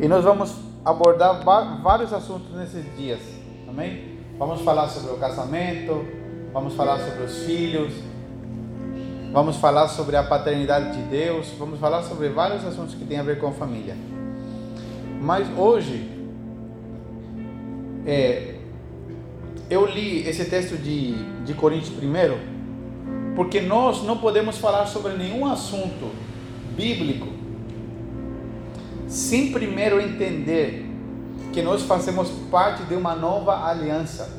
E nós vamos abordar vários assuntos nesses dias. Amém? Vamos falar sobre o casamento, vamos falar sobre os filhos, vamos falar sobre a paternidade de Deus, vamos falar sobre vários assuntos que têm a ver com a família. Mas hoje, é, eu li esse texto de, de Coríntios primeiro, porque nós não podemos falar sobre nenhum assunto bíblico sem primeiro entender que nós fazemos parte de uma nova aliança,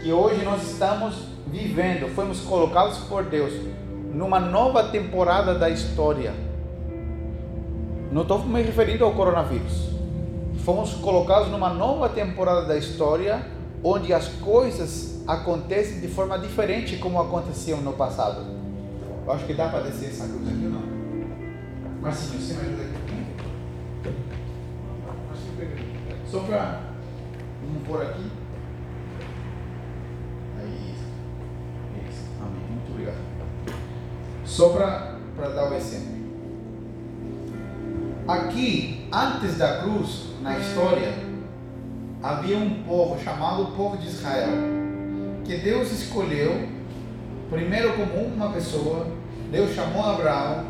que hoje nós estamos vivendo, fomos colocados por Deus numa nova temporada da história. Não estou me referindo ao coronavírus. Fomos colocados numa nova temporada da história onde as coisas acontecem de forma diferente como aconteciam no passado. Eu acho que dá para descer essa cruz aqui ou não? Marcinho, você me ajuda aqui? Só para vamos pôr aqui. Aí, isso. Amém. Muito obrigado. Só para dar o exemplo. Aqui, antes da cruz, na história, havia um povo chamado povo de Israel, que Deus escolheu, primeiro como uma pessoa, Deus chamou Abraão,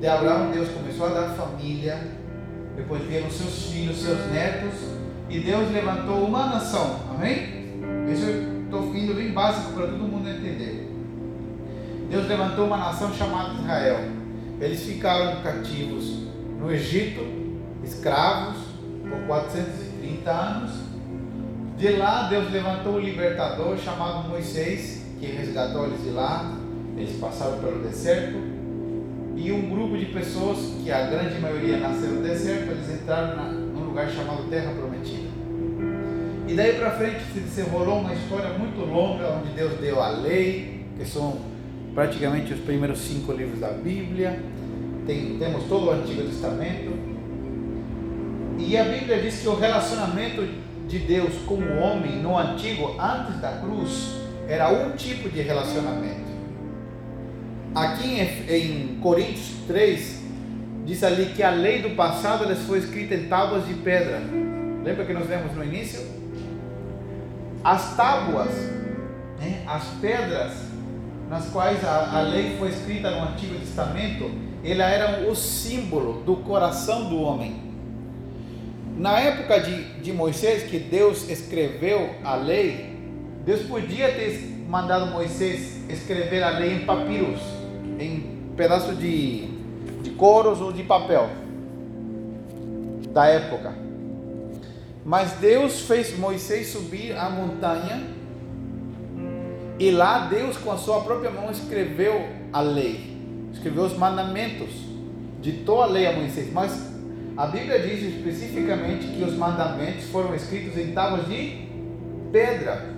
de Abraão Deus começou a dar família, depois vieram seus filhos, seus netos, e Deus levantou uma nação, amém? Isso eu estou indo bem básico para todo mundo entender. Deus levantou uma nação chamada Israel. Eles ficaram cativos no Egito, escravos, por 430 anos. De lá, Deus levantou um libertador chamado Moisés, que resgatou eles de lá. Eles passaram pelo deserto. E um grupo de pessoas, que a grande maioria nasceu no deserto, eles entraram na, lugar chamado Terra Prometida. E daí para frente se desenrolou uma história muito longa, onde Deus deu a lei, que são praticamente os primeiros cinco livros da Bíblia. Tem, temos todo o Antigo Testamento. E a Bíblia diz que o relacionamento de Deus com o homem no Antigo, antes da cruz, era um tipo de relacionamento. Aqui em, em Coríntios 3, diz ali que a lei do passado foi escrita em tábuas de pedra. Lembra que nós lemos no início? As tábuas, né, as pedras nas quais a, a lei foi escrita no Antigo Testamento, ela era o símbolo do coração do homem. Na época de, de Moisés, que Deus escreveu a lei, Deus podia ter mandado Moisés escrever a lei em papiros, em pedaço de, de couros ou de papel da época. Mas Deus fez Moisés subir a montanha e lá Deus, com a sua própria mão, escreveu a lei, escreveu os mandamentos, ditou a lei a Moisés. Mas a Bíblia diz especificamente que os mandamentos foram escritos em tábuas de pedra.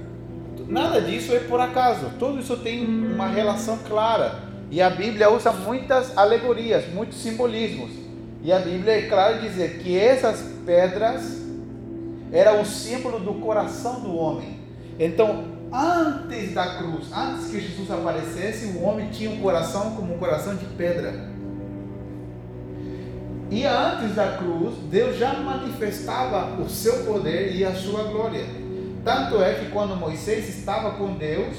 Nada disso é por acaso, tudo isso tem uma relação clara. E a Bíblia usa muitas alegorias, muitos simbolismos. E a Bíblia é clara em dizer que essas pedras eram o símbolo do coração do homem. Então, antes da cruz, antes que Jesus aparecesse, o homem tinha um coração como um coração de pedra. E antes da cruz, Deus já manifestava o seu poder e a sua glória. Tanto é que quando Moisés estava com Deus,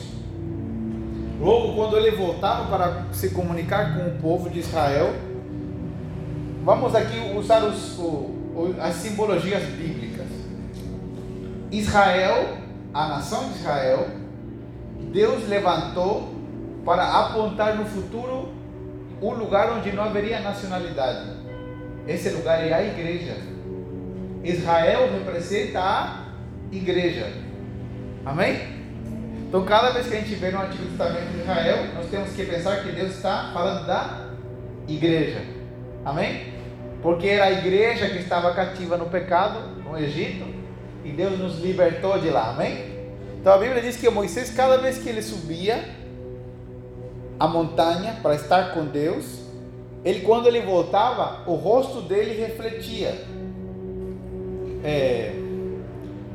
logo quando ele voltava para se comunicar com o povo de Israel, vamos aqui usar os, as simbologias bíblicas. Israel a nação de Israel, Deus levantou para apontar no futuro o lugar onde não haveria nacionalidade. Esse lugar é a igreja. Israel representa a igreja. Amém? Então, cada vez que a gente vê no Antigo Testamento de Israel, nós temos que pensar que Deus está falando da igreja. Amém? Porque era a igreja que estava cativa no pecado, no Egito, e Deus nos libertou de lá, amém? Então a Bíblia diz que Moisés, cada vez que ele subia a montanha para estar com Deus, ele quando ele voltava, o rosto dele refletia. É,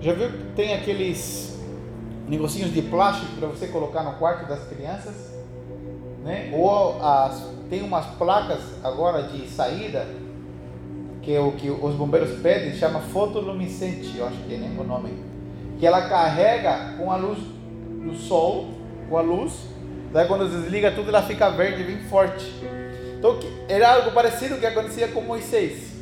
já viu que tem aqueles negocinhos de plástico para você colocar no quarto das crianças? Né? Ou as, tem umas placas agora de saída que é o que os bombeiros pedem, chama fotoluminescente, eu acho que é o nome. Que ela carrega com a luz do sol, com a luz, daí quando desliga tudo ela fica verde bem forte. Então era algo parecido que acontecia com Moisés.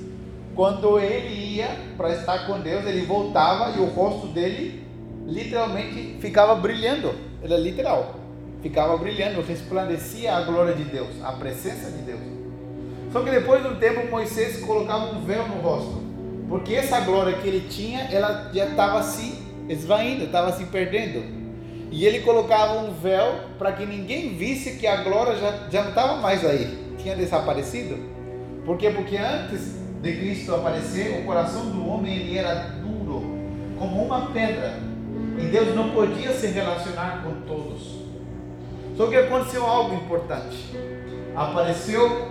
Quando ele ia para estar com Deus, ele voltava e o rosto dele literalmente ficava brilhando. Era literal. Ficava brilhando, resplandecia a glória de Deus, a presença de Deus. Só que depois de um tempo Moisés colocava um véu no rosto, porque essa glória que ele tinha, ela já estava se esvaindo, estava se perdendo. E ele colocava um véu para que ninguém visse que a glória já, já não estava mais aí, tinha desaparecido. Por quê? Porque antes de Cristo aparecer, o coração do homem ele era duro, como uma pedra. E Deus não podia se relacionar com todos. Só que aconteceu algo importante. Apareceu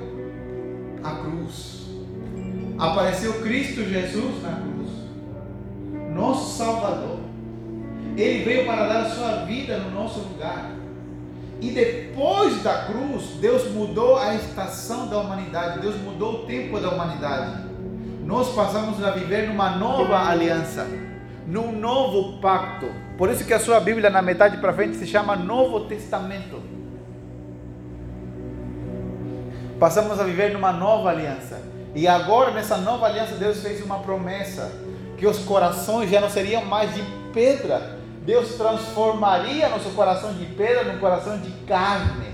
a cruz. Apareceu Cristo Jesus na cruz. Nosso Salvador. Ele veio para dar a sua vida no nosso lugar. E depois da cruz, Deus mudou a estação da humanidade, Deus mudou o tempo da humanidade. Nós passamos a viver numa nova aliança, num novo pacto. Por isso que a sua Bíblia na metade para frente se chama Novo Testamento. Passamos a viver numa nova aliança. E agora nessa nova aliança Deus fez uma promessa que os corações já não seriam mais de pedra, Deus transformaria nosso coração de pedra num coração de carne.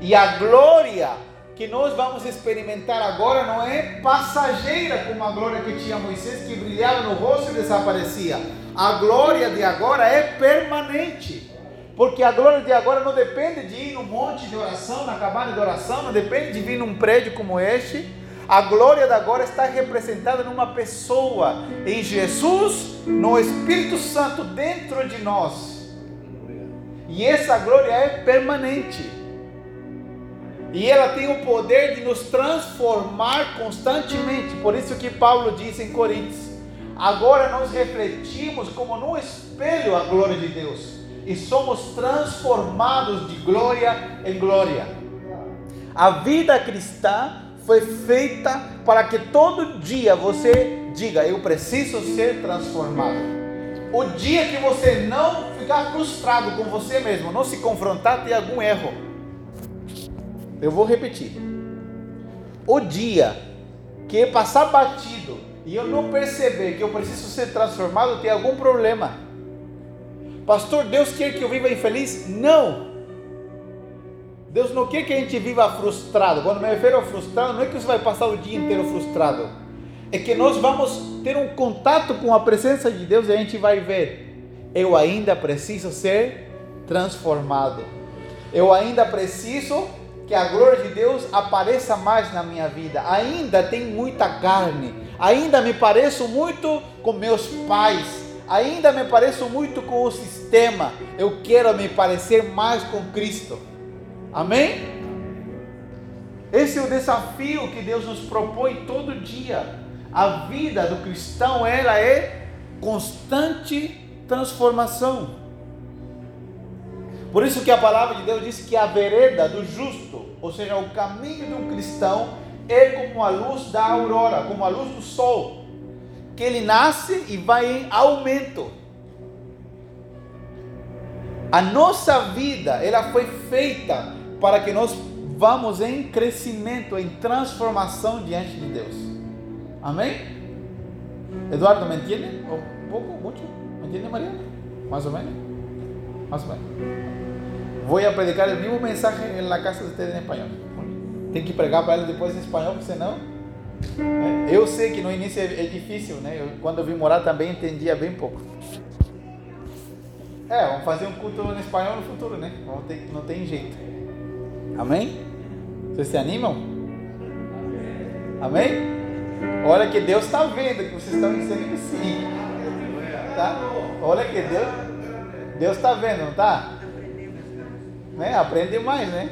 E a glória que nós vamos experimentar agora não é passageira como a glória que tinha Moisés, que brilhava no rosto e desaparecia. A glória de agora é permanente. Porque a glória de agora não depende de ir num monte de oração, na cabana de oração, não depende de vir num prédio como este a glória da agora está representada numa pessoa, em Jesus, no Espírito Santo dentro de nós. E essa glória é permanente. E ela tem o poder de nos transformar constantemente. Por isso que Paulo diz em Coríntios: agora nós refletimos como num espelho a glória de Deus e somos transformados de glória em glória. A vida cristã foi feita para que todo dia você diga: Eu preciso ser transformado. O dia que você não ficar frustrado com você mesmo, não se confrontar, tem algum erro. Eu vou repetir. O dia que passar batido e eu não perceber que eu preciso ser transformado, tem algum problema. Pastor, Deus quer que eu viva infeliz? Não. Deus não quer que a gente viva frustrado. Quando me refiro a frustrado, não é que você vai passar o dia inteiro frustrado. É que nós vamos ter um contato com a presença de Deus e a gente vai ver. Eu ainda preciso ser transformado. Eu ainda preciso que a glória de Deus apareça mais na minha vida. Ainda tem muita carne. Ainda me pareço muito com meus pais. Ainda me pareço muito com o sistema. Eu quero me parecer mais com Cristo. Amém? Esse é o desafio que Deus nos propõe todo dia. A vida do cristão, ela é constante transformação. Por isso que a palavra de Deus diz que a vereda do justo, ou seja, o caminho de um cristão, é como a luz da aurora, como a luz do sol, que ele nasce e vai em aumento. A nossa vida, ela foi feita para que nós vamos em crescimento, em transformação diante de Deus. Amém? Eduardo, me entende? Um pouco, muito? Me entende, Maria? Mais ou menos? Mais ou menos. Vou a predicar o mesmo mensagem na casa de ustedes em espanhol. Tem que pregar para eles depois em espanhol, porque senão. Eu sei que no início é, difícil, né? Quando eu vim morar também entendia bem pouco. É, vamos fazer um culto no espanhol no futuro, né? Vamos ter, não tem jeito. Amém? Vocês se animam? Amém? Olha que Deus está vendo que vocês estão dizendo que sim. Tá? Olha que Deus Deus está vendo, não está? Né? Aprende mais, né?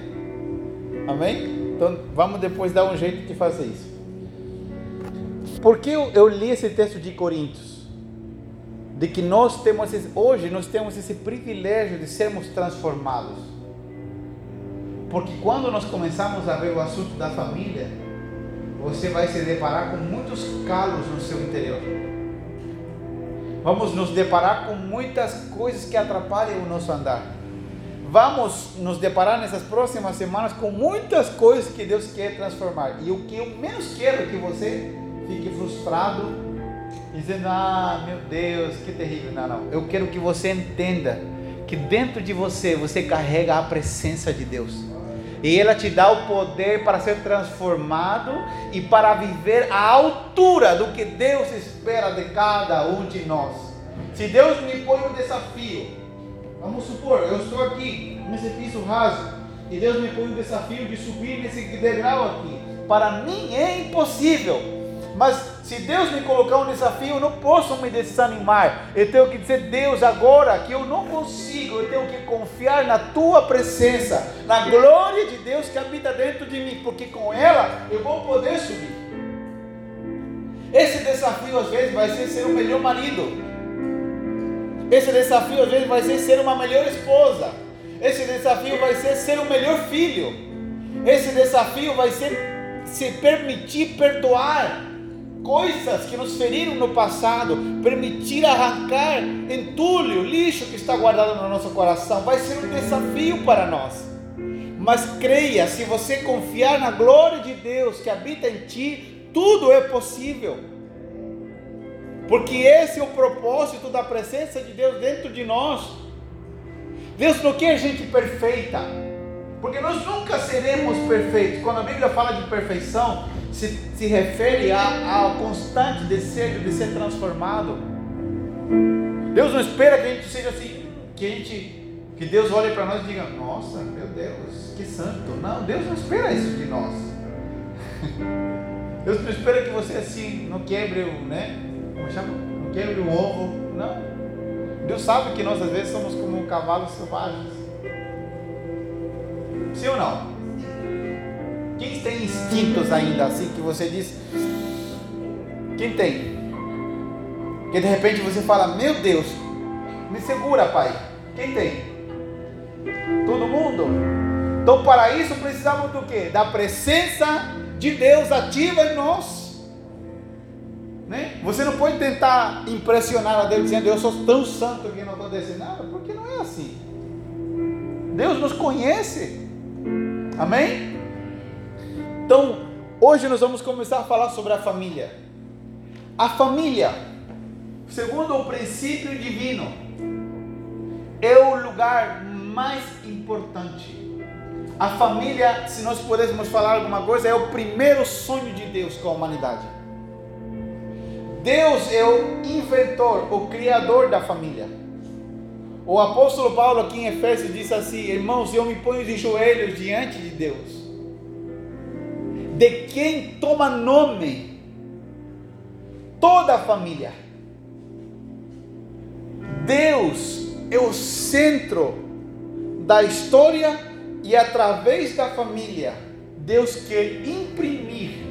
Amém? Então vamos depois dar um jeito de fazer isso. Por que eu, eu li esse texto de Coríntios? De que nós temos esse, hoje nós temos esse privilégio de sermos transformados. Porque quando nós começamos a ver o assunto da família, você vai se deparar com muitos calos no seu interior. Vamos nos deparar com muitas coisas que atrapalham o nosso andar. Vamos nos deparar nessas próximas semanas com muitas coisas que Deus quer transformar. E o que eu menos quero é que você fique frustrado, dizendo: Ah, meu Deus, que terrível. Não, não. Eu quero que você entenda que dentro de você você carrega a presença de Deus. E ela te dá o poder para ser transformado e para viver à altura do que Deus espera de cada um de nós. Se Deus me põe um desafio, vamos supor, eu estou aqui nesse piso raso e Deus me põe um desafio de subir nesse degrau aqui. Para mim é impossível mas se Deus me colocar um desafio, eu não posso me desanimar. Eu tenho que dizer, Deus, agora que eu não consigo, eu tenho que confiar na tua presença, na glória de Deus que habita dentro de mim, porque com ela eu vou poder subir. Esse desafio às vezes vai ser ser o melhor marido. Esse desafio às vezes vai ser ser uma melhor esposa. Esse desafio vai ser ser o melhor filho. Esse desafio vai ser se permitir perdoar coisas que nos feriram no passado, permitir arrancar entulho, lixo que está guardado no nosso coração, vai ser um desafio para nós. Mas creia, se você confiar na glória de Deus que habita em ti, tudo é possível. Porque esse é o propósito da presença de Deus dentro de nós. Deus não quer gente perfeita, porque nós nunca seremos perfeitos. Quando a Bíblia fala de perfeição, se, se refere ao constante desejo de ser transformado. Deus não espera que a gente seja assim, que a gente, que Deus olhe para nós e diga, nossa, meu Deus, que santo. Não, Deus não espera isso de nós. Deus não espera que você assim não quebre o, né? Como chama? Não quebre o ovo. Não. Deus sabe que nós às vezes somos como cavalos selvagens. Sim ou não? Quem tem instintos ainda assim que você diz? Quem tem? Que de repente você fala, meu Deus, me segura, pai. Quem tem? Todo mundo. Então, para isso precisamos do que? Da presença de Deus ativa em nós. Né? Você não pode tentar impressionar a Deus dizendo eu sou tão santo que não acontece nada, porque não é assim. Deus nos conhece. Amém? Então, hoje nós vamos começar a falar sobre a família. A família, segundo o princípio divino, é o lugar mais importante. A família, se nós pudéssemos falar alguma coisa, é o primeiro sonho de Deus com a humanidade. Deus é o inventor, o criador da família. O apóstolo Paulo aqui em Efésios diz assim: Irmãos, eu me ponho de joelhos diante de Deus de quem toma nome toda a família. Deus é o centro da história e através da família, Deus quer imprimir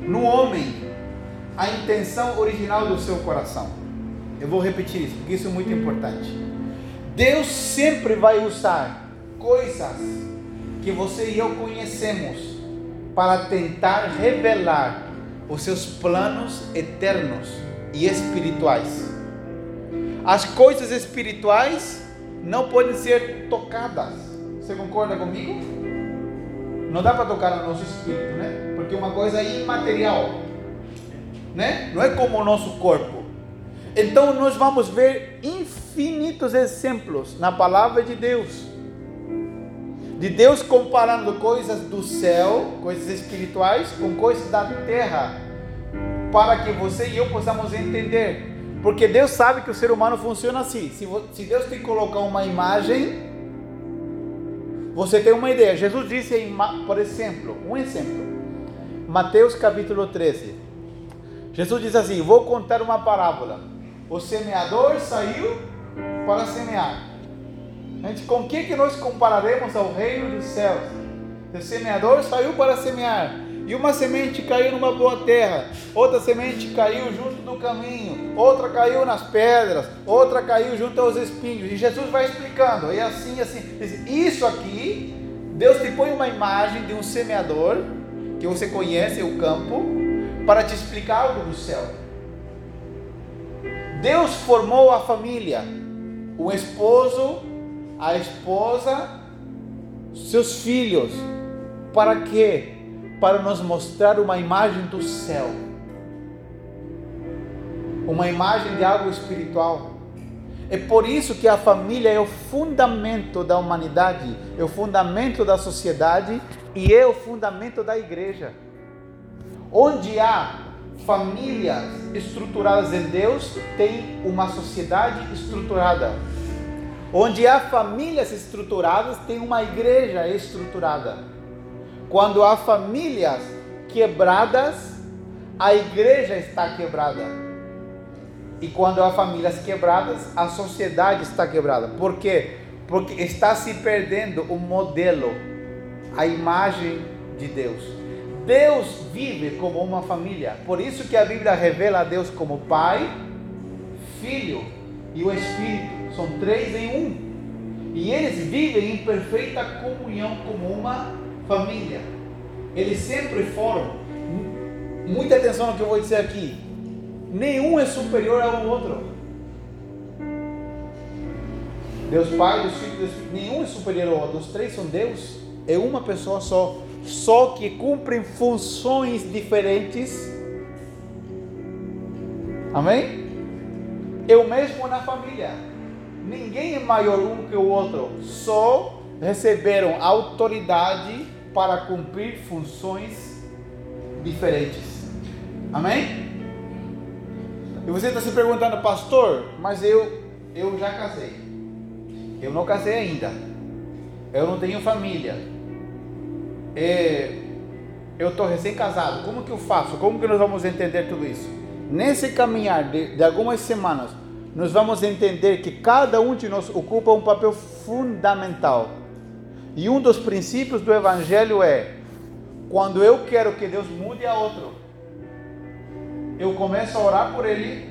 no homem a intenção original do seu coração. Eu vou repetir isso, porque isso é muito importante. Deus sempre vai usar coisas que você e eu conhecemos para tentar revelar os seus planos eternos e espirituais. As coisas espirituais não podem ser tocadas. Você concorda comigo? Não dá para tocar no nosso espírito, né? Porque uma coisa é imaterial, né? Não é como o nosso corpo. Então nós vamos ver infinitos exemplos na palavra de Deus de Deus comparando coisas do céu, coisas espirituais, com coisas da terra, para que você e eu possamos entender. Porque Deus sabe que o ser humano funciona assim. Se, se Deus te colocar uma imagem, você tem uma ideia. Jesus disse, por exemplo, um exemplo, Mateus capítulo 13. Jesus diz assim: Vou contar uma parábola. O semeador saiu para semear. Gente, com que, que nós compararemos ao reino dos céus? O semeador saiu para semear, e uma semente caiu numa boa terra, outra semente caiu junto do caminho, outra caiu nas pedras, outra caiu junto aos espinhos. E Jesus vai explicando, e assim, assim. Isso aqui, Deus te põe uma imagem de um semeador que você conhece o campo, para te explicar algo do céu. Deus formou a família, o esposo, a esposa, seus filhos. Para quê? Para nos mostrar uma imagem do céu. Uma imagem de algo espiritual. É por isso que a família é o fundamento da humanidade, é o fundamento da sociedade e é o fundamento da igreja. Onde há famílias estruturadas em Deus, tem uma sociedade estruturada. Onde há famílias estruturadas, tem uma igreja estruturada. Quando há famílias quebradas, a igreja está quebrada. E quando há famílias quebradas, a sociedade está quebrada. Por quê? Porque está se perdendo o modelo, a imagem de Deus. Deus vive como uma família. Por isso que a Bíblia revela a Deus como Pai, Filho e o Espírito. São três em um. E eles vivem em perfeita comunhão como uma família. Eles sempre foram. Muita atenção no que eu vou dizer aqui nenhum é superior ao outro. Deus Pai, Deus Filho, Deus Filho, nenhum é superior ao outro. Os três são Deus, é uma pessoa só, só que cumprem funções diferentes. Amém? O mesmo na família. Ninguém é maior um que o outro, só receberam autoridade para cumprir funções diferentes. Amém? E você está se perguntando, pastor, mas eu, eu já casei. Eu não casei ainda. Eu não tenho família. É, eu estou recém-casado. Como que eu faço? Como que nós vamos entender tudo isso? Nesse caminhar de, de algumas semanas, nós vamos entender que cada um de nós ocupa um papel fundamental. E um dos princípios do Evangelho é: quando eu quero que Deus mude a outro, eu começo a orar por ele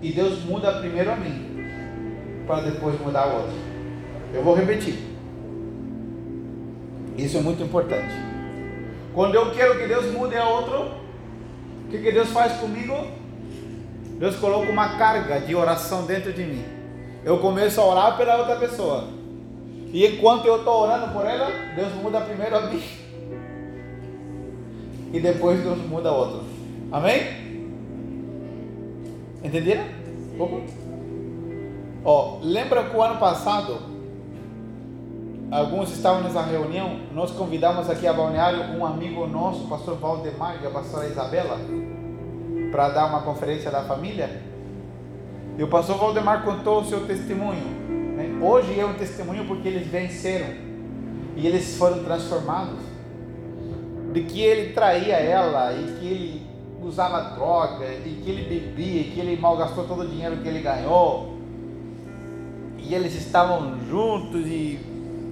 e Deus muda primeiro a mim, para depois mudar o outro. Eu vou repetir. Isso é muito importante. Quando eu quero que Deus mude a outro, o que, que Deus faz comigo? Deus coloca uma carga de oração dentro de mim. Eu começo a orar pela outra pessoa. E enquanto eu estou orando por ela, Deus muda primeiro a mim. E depois Deus muda a outro. Amém? Entenderam? Ó, lembra que o ano passado, alguns estavam nessa reunião, nós convidamos aqui a Balneário um amigo nosso, o pastor Valdemar e a pastora Isabela, para dar uma conferência da família. E o pastor Valdemar contou o seu testemunho. Né? Hoje é um testemunho porque eles venceram e eles foram transformados. De que ele traía ela e que ele usava droga, e que ele bebia, e que ele malgastou todo o dinheiro que ele ganhou. E eles estavam juntos e,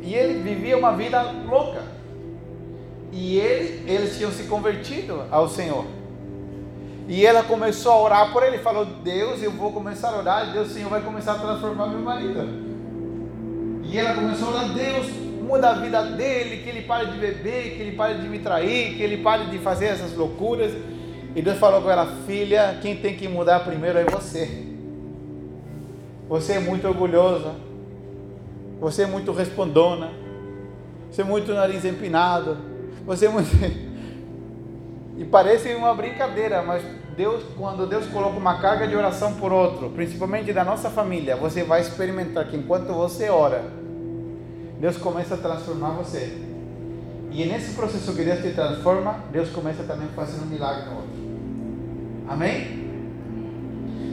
e ele vivia uma vida louca. E ele, eles tinham se convertido ao Senhor. E ela começou a orar por ele, falou: Deus, eu vou começar a orar, Deus, Senhor, vai começar a transformar meu marido. E ela começou a orar: Deus, muda a vida dele, que ele pare de beber, que ele pare de me trair, que ele pare de fazer essas loucuras. E Deus falou com ela: Filha, quem tem que mudar primeiro é você. Você é muito orgulhosa. Você é muito respondona. Você é muito nariz empinado. Você é muito. E parece uma brincadeira, mas Deus, quando Deus coloca uma carga de oração por outro, principalmente da nossa família, você vai experimentar que enquanto você ora, Deus começa a transformar você. E nesse processo que Deus te transforma, Deus começa também fazendo um milagre no outro. Amém?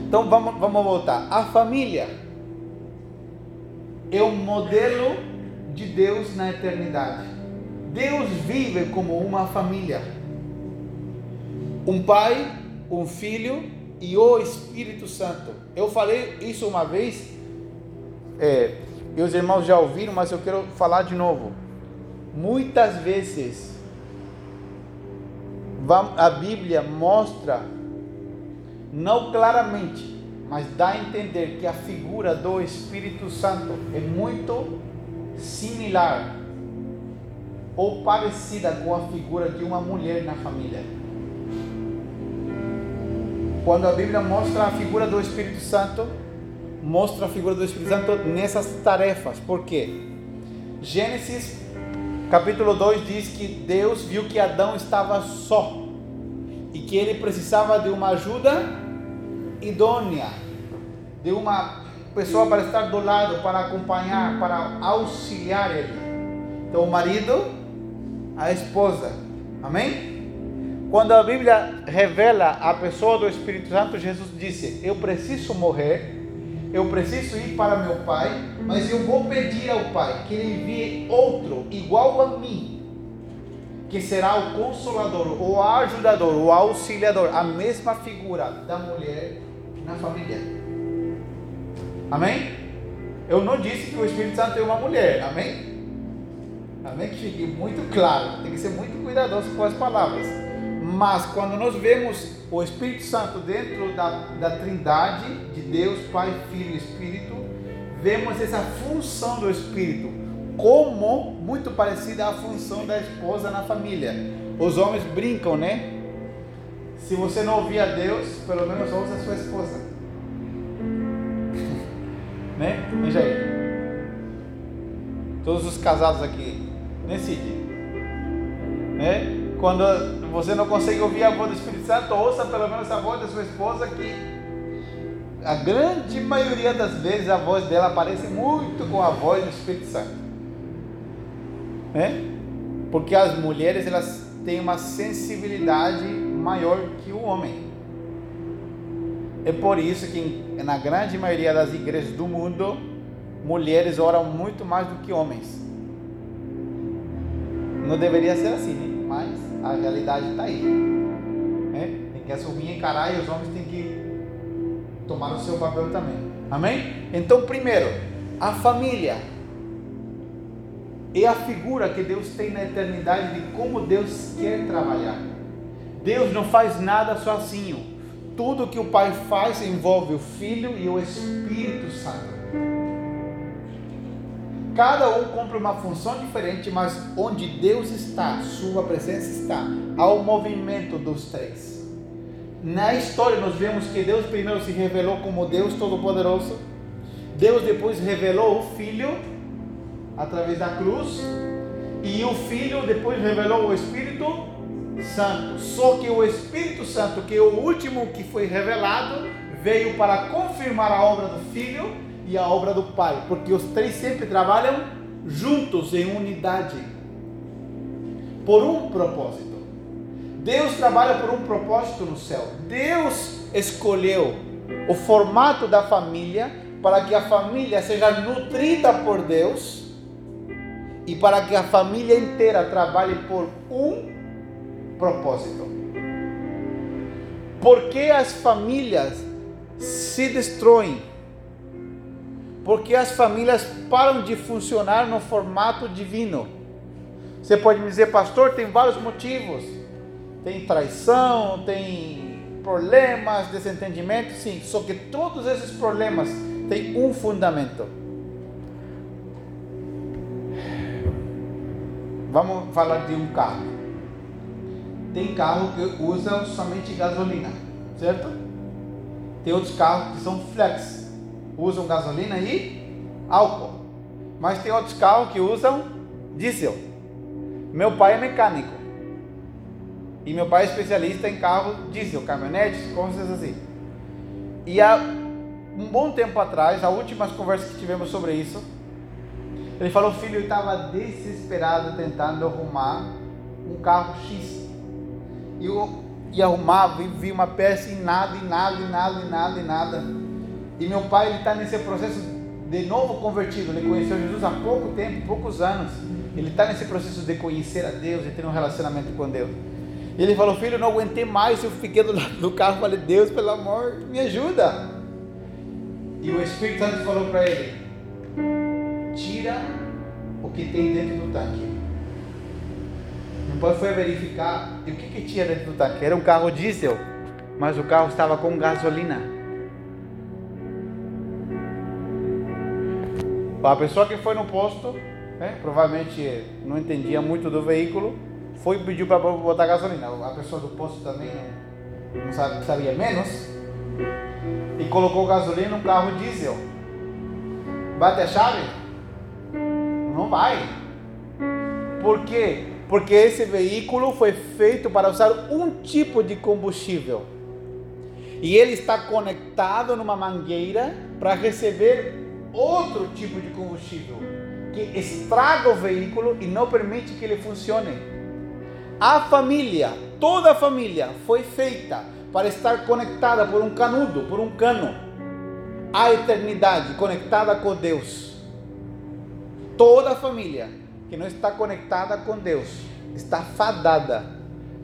Então vamos, vamos voltar. A família é um modelo de Deus na eternidade. Deus vive como uma família. Um pai, um filho e o Espírito Santo. Eu falei isso uma vez, é, e os irmãos já ouviram, mas eu quero falar de novo. Muitas vezes a Bíblia mostra não claramente, mas dá a entender que a figura do Espírito Santo é muito similar ou parecida com a figura de uma mulher na família. Quando a Bíblia mostra a figura do Espírito Santo, mostra a figura do Espírito Santo nessas tarefas. Por quê? Gênesis capítulo 2 diz que Deus viu que Adão estava só e que ele precisava de uma ajuda idônea, de uma pessoa para estar do lado, para acompanhar, para auxiliar ele. Então, o marido, a esposa. Amém? Quando a Bíblia revela a pessoa do Espírito Santo, Jesus disse: Eu preciso morrer, eu preciso ir para meu Pai, mas eu vou pedir ao Pai que ele envie outro igual a mim, que será o consolador, o ajudador, o auxiliador, a mesma figura da mulher na família. Amém? Eu não disse que o Espírito Santo é uma mulher, amém? Amém? Que fique muito claro, tem que ser muito cuidadoso com as palavras. Mas quando nós vemos o Espírito Santo dentro da, da trindade de Deus, Pai, Filho e Espírito, vemos essa função do Espírito como muito parecida à função da esposa na família. Os homens brincam, né? Se você não ouvir a Deus, pelo menos ouça a sua esposa. né? Veja aí. Todos os casados aqui, né, Cid? Né? Quando você não consegue ouvir a voz do Espírito Santo, ouça pelo menos a voz da sua esposa que a grande maioria das vezes a voz dela parece muito com a voz do Espírito Santo. Né? Porque as mulheres elas têm uma sensibilidade maior que o homem. É por isso que na grande maioria das igrejas do mundo, mulheres oram muito mais do que homens. Não deveria ser assim, né? Mas a realidade está aí. Né? Tem que assumir, encarar e os homens têm que tomar o seu papel também. Amém? Então, primeiro, a família é a figura que Deus tem na eternidade de como Deus quer trabalhar. Deus não faz nada sozinho. Tudo que o Pai faz envolve o Filho e o Espírito Santo. Cada um cumpre uma função diferente, mas onde Deus está, Sua presença está, há o movimento dos três. Na história, nós vemos que Deus primeiro se revelou como Deus Todo-Poderoso, Deus depois revelou o Filho através da cruz, e o Filho depois revelou o Espírito Santo. Só que o Espírito Santo, que é o último que foi revelado, veio para confirmar a obra do Filho e a obra do Pai, porque os três sempre trabalham juntos em unidade, por um propósito. Deus trabalha por um propósito no céu. Deus escolheu o formato da família para que a família seja nutrida por Deus e para que a família inteira trabalhe por um propósito. Por que as famílias se destroem? Porque as famílias param de funcionar no formato divino. Você pode me dizer, pastor, tem vários motivos. Tem traição, tem problemas, desentendimento, sim. Só que todos esses problemas têm um fundamento. Vamos falar de um carro. Tem carro que usa somente gasolina, certo? Tem outros carros que são flex, usam gasolina e álcool. Mas tem outros carros que usam diesel. Meu pai é mecânico. E meu pai é especialista em carro diesel, caminhonetes, coisas assim. E há um bom tempo atrás, a últimas conversas que tivemos sobre isso, ele falou, filho, eu estava desesperado tentando arrumar um carro X. E eu ia arrumar, vi, vi uma peça e nada, e nada, e nada, e nada, e nada. E meu pai está nesse processo de novo convertido. Ele conheceu Jesus há pouco tempo, poucos anos. Ele está nesse processo de conhecer a Deus e ter um relacionamento com Deus. E ele falou: Filho, eu não aguentei mais. Eu fiquei do lado do carro. Falei: Deus, pelo amor, me ajuda. E o Espírito Santo falou para ele: Tira o que tem dentro do tanque. Meu pai foi verificar. E o que, que tinha dentro do tanque? Era um carro diesel, mas o carro estava com gasolina. A pessoa que foi no posto né? provavelmente não entendia muito do veículo, foi e pediu para botar gasolina. A pessoa do posto também não, sabia menos. E colocou gasolina num carro diesel. Bate a chave? Não vai. Por quê? Porque esse veículo foi feito para usar um tipo de combustível. E ele está conectado numa mangueira para receber outro tipo de combustível que estraga o veículo e não permite que ele funcione. A família, toda a família foi feita para estar conectada por um canudo, por um cano, à eternidade, conectada com Deus. Toda a família que não está conectada com Deus está fadada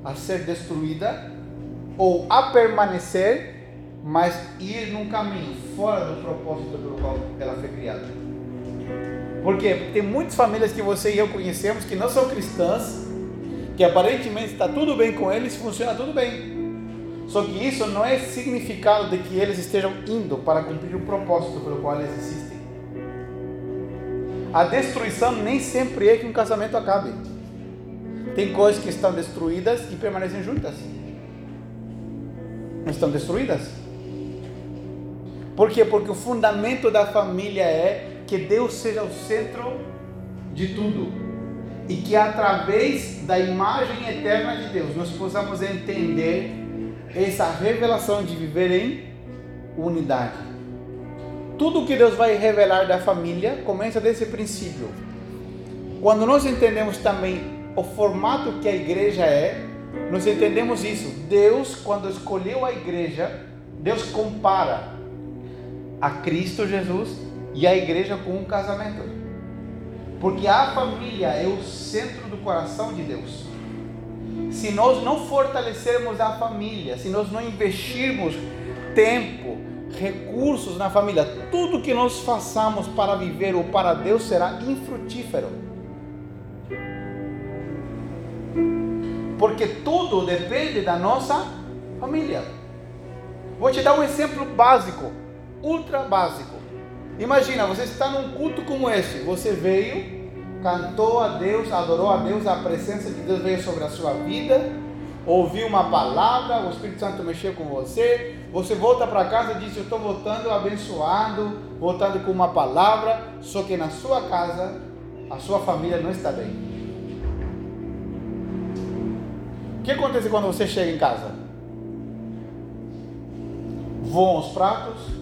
a ser destruída ou a permanecer, mas ir num caminho fora do propósito pelo qual ela foi criada. Porque tem muitas famílias que você e eu conhecemos que não são cristãs, que aparentemente está tudo bem com eles, funciona tudo bem. Só que isso não é significado de que eles estejam indo para cumprir o propósito pelo qual eles existem. A destruição nem sempre é que um casamento acabe. Tem coisas que estão destruídas e permanecem juntas. Não estão destruídas. Por quê? Porque o fundamento da família é que Deus seja o centro de tudo. E que através da imagem eterna de Deus nós possamos entender essa revelação de viver em unidade. Tudo que Deus vai revelar da família começa desse princípio. Quando nós entendemos também o formato que a igreja é, nós entendemos isso. Deus, quando escolheu a igreja, Deus compara a Cristo Jesus e a igreja com um casamento. Porque a família é o centro do coração de Deus. Se nós não fortalecermos a família, se nós não investirmos tempo, recursos na família, tudo que nós façamos para viver ou para Deus será infrutífero. Porque tudo depende da nossa família. Vou te dar um exemplo básico, ultra básico. Imagina, você está num culto como esse, você veio, cantou a Deus, adorou a Deus, a presença de Deus veio sobre a sua vida, ouviu uma palavra, o Espírito Santo mexeu com você, você volta para casa e diz: Eu estou voltando abençoado, voltando com uma palavra, só que na sua casa a sua família não está bem. O que acontece quando você chega em casa? Voam os pratos,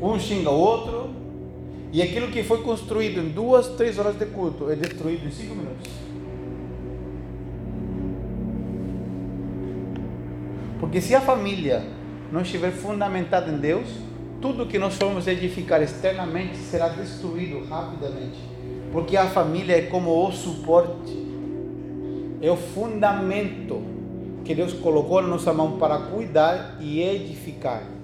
um xinga o outro, e aquilo que foi construído em duas, três horas de culto é destruído em cinco minutos. Porque se a família não estiver fundamentada em Deus, tudo que nós formos edificar externamente será destruído rapidamente. Porque a família é como o suporte, é o fundamento que Deus colocou na nossa mão para cuidar e edificar.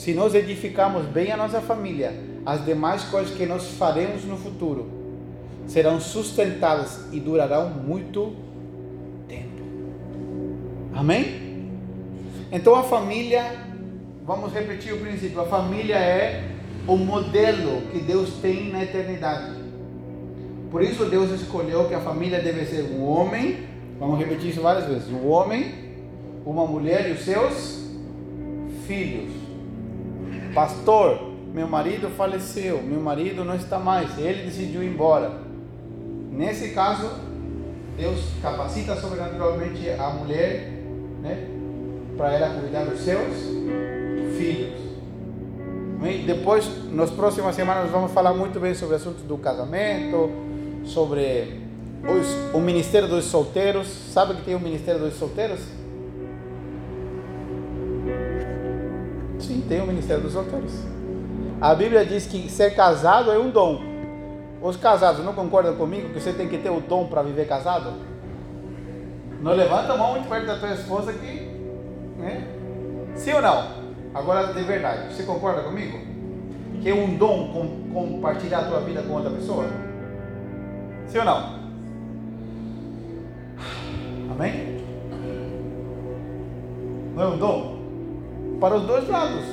Se nós edificarmos bem a nossa família, as demais coisas que nós faremos no futuro serão sustentadas e durarão muito tempo. Amém? Então a família, vamos repetir o princípio: a família é o modelo que Deus tem na eternidade. Por isso Deus escolheu que a família deve ser um homem, vamos repetir isso várias vezes: um homem, uma mulher e os seus filhos. Pastor, meu marido faleceu, meu marido não está mais, ele decidiu ir embora. Nesse caso, Deus capacita sobrenaturalmente a mulher, né, para ela cuidar dos seus filhos. E depois, nas próximas semanas, vamos falar muito bem sobre o assunto do casamento, sobre os, o ministério dos solteiros. Sabe que tem o ministério dos solteiros? Tem o ministério dos solteiros. A Bíblia diz que ser casado é um dom. Os casados não concordam comigo que você tem que ter o dom para viver casado? Não levanta a mão muito perto da tua esposa que né? Sim ou não? Agora de verdade, você concorda comigo? Que é um dom com, compartilhar a tua vida com outra pessoa? Sim ou não? Amém? Não é um dom? Para os dois lados.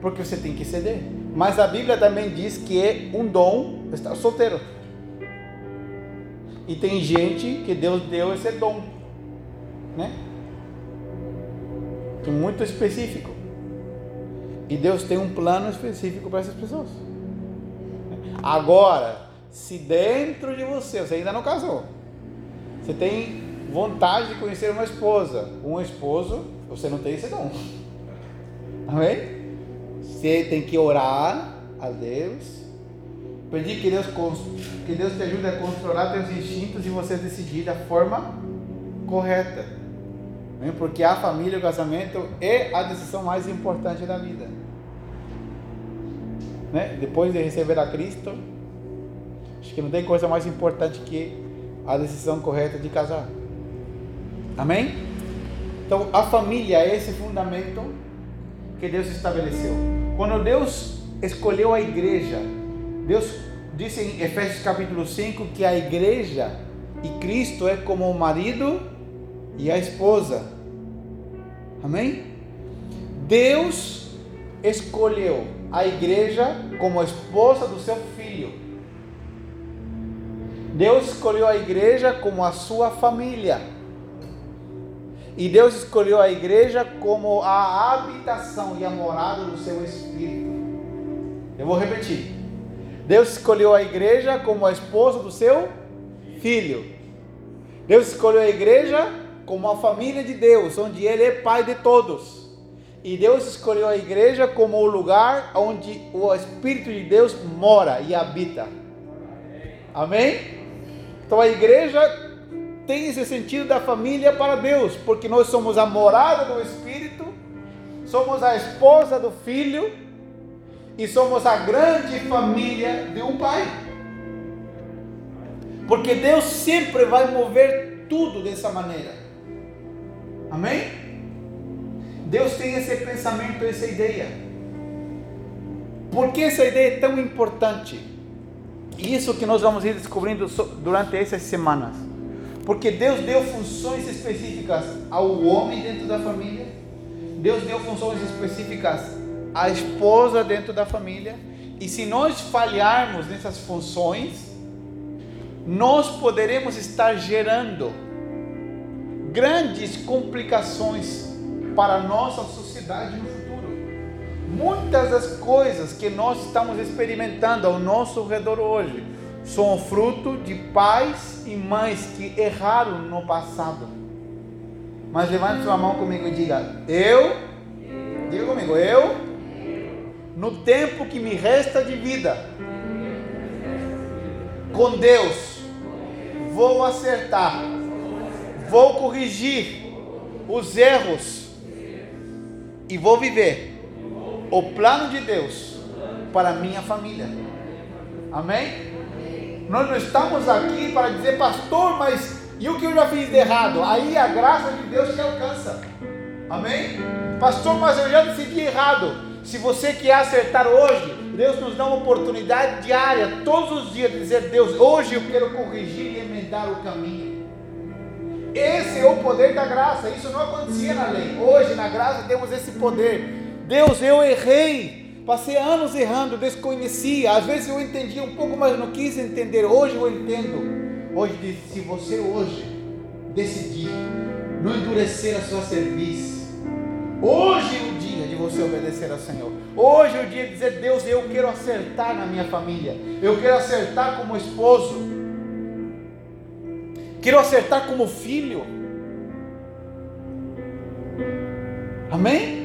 Porque você tem que ceder. Mas a Bíblia também diz que é um dom estar solteiro. E tem gente que Deus deu esse dom, né? Que é muito específico. E Deus tem um plano específico para essas pessoas. Agora, se dentro de você, você ainda não casou, você tem vontade de conhecer uma esposa, um esposo, você não tem esse dom. Amém? Você tem que orar a Deus, pedir que Deus, que Deus te ajude a controlar seus instintos e você decidir da forma correta. Amém? Porque a família, o casamento é a decisão mais importante da vida. Né? Depois de receber a Cristo, acho que não tem coisa mais importante que a decisão correta de casar. Amém? Então, a família é esse fundamento que Deus estabeleceu. Quando Deus escolheu a igreja, Deus disse em Efésios capítulo 5 que a igreja e Cristo é como o marido e a esposa. Amém? Deus escolheu a igreja como a esposa do seu filho. Deus escolheu a igreja como a sua família. E Deus escolheu a igreja como a habitação e a morada do seu espírito. Eu vou repetir. Deus escolheu a igreja como a esposa do seu filho. Deus escolheu a igreja como a família de Deus, onde Ele é pai de todos. E Deus escolheu a igreja como o lugar onde o Espírito de Deus mora e habita. Amém? Então a igreja tem esse sentido da família para Deus, porque nós somos a morada do Espírito, somos a esposa do Filho e somos a grande família de um Pai. Porque Deus sempre vai mover tudo dessa maneira. Amém? Deus tem esse pensamento, essa ideia. Por que essa ideia é tão importante? Isso que nós vamos ir descobrindo durante essas semanas. Porque Deus deu funções específicas ao homem dentro da família, Deus deu funções específicas à esposa dentro da família, e se nós falharmos nessas funções, nós poderemos estar gerando grandes complicações para a nossa sociedade no futuro. Muitas das coisas que nós estamos experimentando ao nosso redor hoje são fruto de pais e mães que erraram no passado. Mas levante sua mão comigo e diga: Eu, diga comigo, eu, no tempo que me resta de vida, com Deus, vou acertar, vou corrigir os erros e vou viver o plano de Deus para minha família. Amém? Nós não estamos aqui para dizer, pastor, mas e o que eu já fiz de errado? Aí a graça de Deus te alcança. Amém? Pastor, mas eu já decidi errado. Se você quer acertar hoje, Deus nos dá uma oportunidade diária, todos os dias, de dizer: Deus, hoje eu quero corrigir e emendar o caminho. Esse é o poder da graça. Isso não acontecia na lei. Hoje, na graça, temos esse poder. Deus, eu errei. Passei anos errando, desconhecia. Às vezes eu entendia um pouco, mas não quis entender. Hoje eu entendo. Hoje, se você hoje decidir não endurecer a sua serviço, hoje é o dia de você obedecer ao Senhor. Hoje é o dia de dizer: Deus, eu quero acertar na minha família. Eu quero acertar como esposo. Quero acertar como filho. Amém?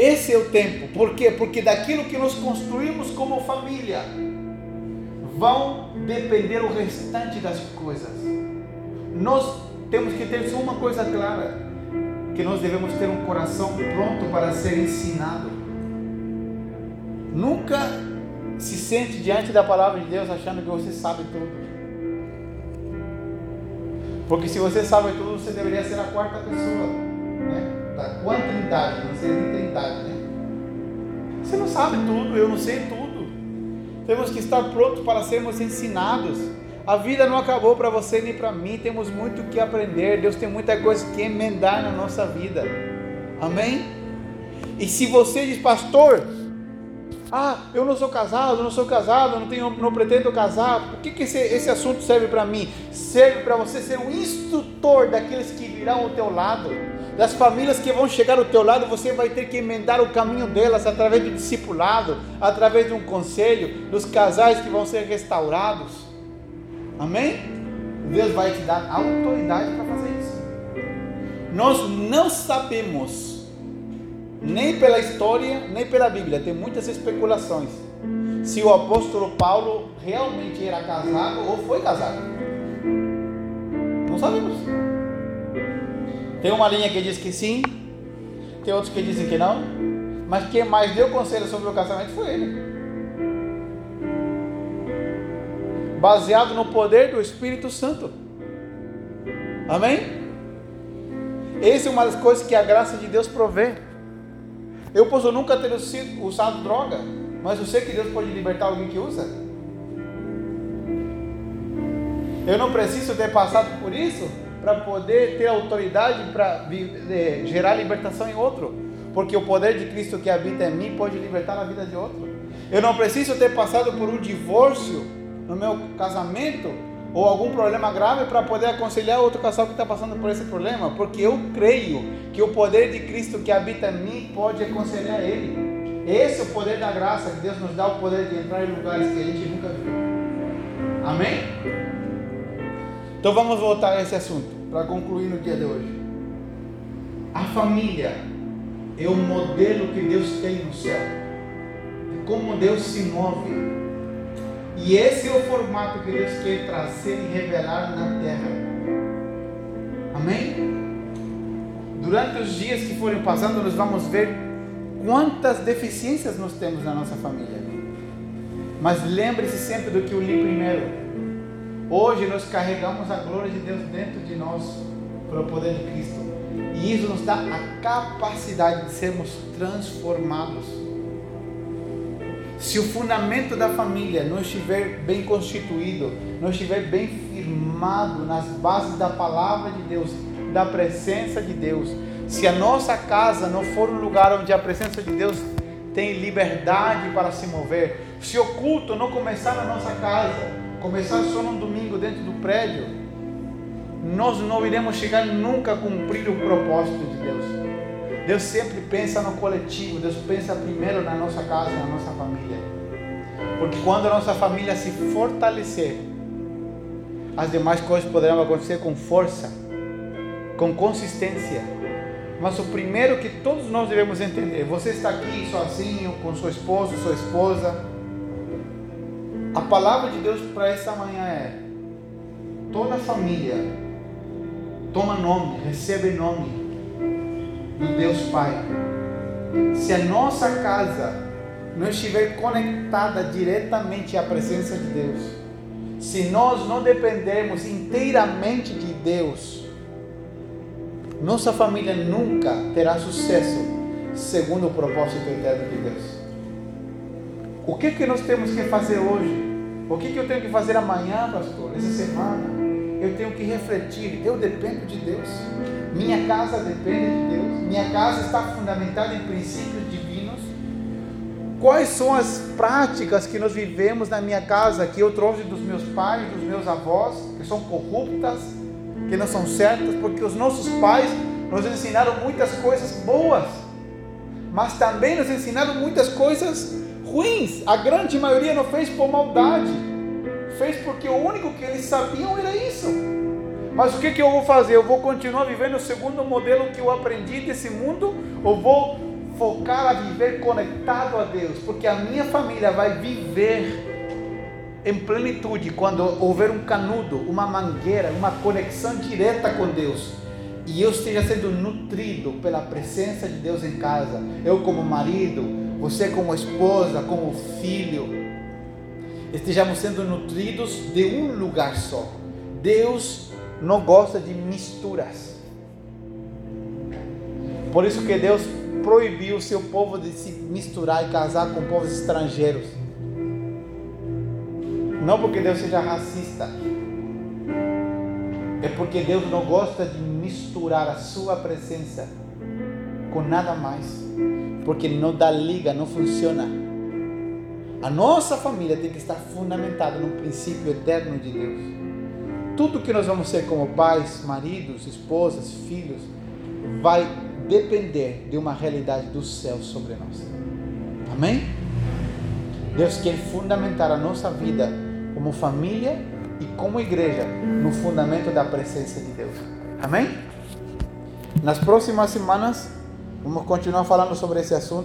Esse é o tempo. Por quê? Porque daquilo que nós construímos como família vão depender o restante das coisas. Nós temos que ter só uma coisa clara, que nós devemos ter um coração pronto para ser ensinado. Nunca se sente diante da palavra de Deus achando que você sabe tudo. Porque se você sabe tudo, você deveria ser a quarta pessoa, né? Da quantidade, não sei nem trindade, né? Você não sabe tudo, eu não sei tudo. Temos que estar prontos para sermos ensinados. A vida não acabou para você nem para mim, temos muito que aprender. Deus tem muita coisa que emendar na nossa vida. Amém? E se você diz, pastor, Ah, eu não sou casado, não sou casado, não, tenho, não pretendo casar. Por que, que esse, esse assunto serve para mim? Serve para você ser um instrutor daqueles que virão ao teu lado. Das famílias que vão chegar ao teu lado, você vai ter que emendar o caminho delas através do discipulado, através de um conselho, dos casais que vão ser restaurados. Amém? Deus vai te dar autoridade para fazer isso. Nós não sabemos nem pela história, nem pela Bíblia, tem muitas especulações. Se o apóstolo Paulo realmente era casado ou foi casado. Não sabemos. Tem uma linha que diz que sim, tem outros que dizem que não. Mas quem mais deu conselho sobre o casamento foi ele. Baseado no poder do Espírito Santo. Amém? Essa é uma das coisas que a graça de Deus provê. Eu posso nunca ter sido, usado droga, mas eu sei que Deus pode libertar alguém que usa. Eu não preciso ter passado por isso para poder ter autoridade para gerar libertação em outro, porque o poder de Cristo que habita em mim pode libertar a vida de outro. Eu não preciso ter passado por um divórcio no meu casamento ou algum problema grave para poder aconselhar outro casal que está passando por esse problema, porque eu creio que o poder de Cristo que habita em mim pode aconselhar ele. Esse é o poder da graça, que Deus nos dá o poder de entrar em lugares que a gente nunca viu. Amém? Então vamos voltar a esse assunto para concluir no dia de hoje. A família é o modelo que Deus tem no céu, de como Deus se move e esse é o formato que Deus quer trazer e revelar na terra. Amém? Durante os dias que forem passando, nós vamos ver quantas deficiências nós temos na nossa família. Mas lembre-se sempre do que eu li primeiro. Hoje nós carregamos a glória de Deus dentro de nós, pelo poder de Cristo. E isso nos dá a capacidade de sermos transformados. Se o fundamento da família não estiver bem constituído, não estiver bem firmado nas bases da palavra de Deus, da presença de Deus, se a nossa casa não for um lugar onde a presença de Deus tem liberdade para se mover, se o culto não começar na nossa casa, começar só num domingo dentro do prédio, nós não iremos chegar nunca a cumprir o propósito de Deus. Deus sempre pensa no coletivo, Deus pensa primeiro na nossa casa, na nossa família. Porque quando a nossa família se fortalecer, as demais coisas poderão acontecer com força, com consistência. Mas o primeiro que todos nós devemos entender: você está aqui sozinho, com seu esposo, sua esposa. A palavra de Deus para esta manhã é: toda família toma nome, recebe nome do Deus Pai. Se a nossa casa não estiver conectada diretamente à presença de Deus, se nós não dependermos inteiramente de Deus, nossa família nunca terá sucesso segundo o propósito eterno de Deus. O que que nós temos que fazer hoje? O que que eu tenho que fazer amanhã, pastor? Essa semana? Eu tenho que refletir. Eu dependo de Deus. Minha casa depende de Deus. Minha casa está fundamentada em princípios divinos. Quais são as práticas que nós vivemos na minha casa que eu trouxe dos meus pais, dos meus avós, que são corruptas, que não são certas, porque os nossos pais nos ensinaram muitas coisas boas, mas também nos ensinaram muitas coisas ruins. A grande maioria não fez por maldade, fez porque o único que eles sabiam era isso. Mas o que, que eu vou fazer? Eu vou continuar vivendo o segundo modelo que eu aprendi desse mundo? Ou vou focar a viver conectado a Deus? Porque a minha família vai viver em plenitude quando houver um canudo, uma mangueira, uma conexão direta com Deus. E eu esteja sendo nutrido pela presença de Deus em casa. Eu, como marido, você, como esposa, como filho, estejamos sendo nutridos de um lugar só. Deus não gosta de misturas. Por isso que Deus proibiu o seu povo de se misturar e casar com povos estrangeiros. Não porque Deus seja racista, é porque Deus não gosta de misturar a sua presença com nada mais, porque não dá liga, não funciona. A nossa família tem que estar fundamentada no princípio eterno de Deus. Tudo que nós vamos ser como pais, maridos, esposas, filhos, vai depender de uma realidade do céu sobre nós. Amém? Deus quer fundamentar a nossa vida como família e como igreja no fundamento da presença de Deus. Amém? Nas próximas semanas vamos continuar falando sobre esse assunto.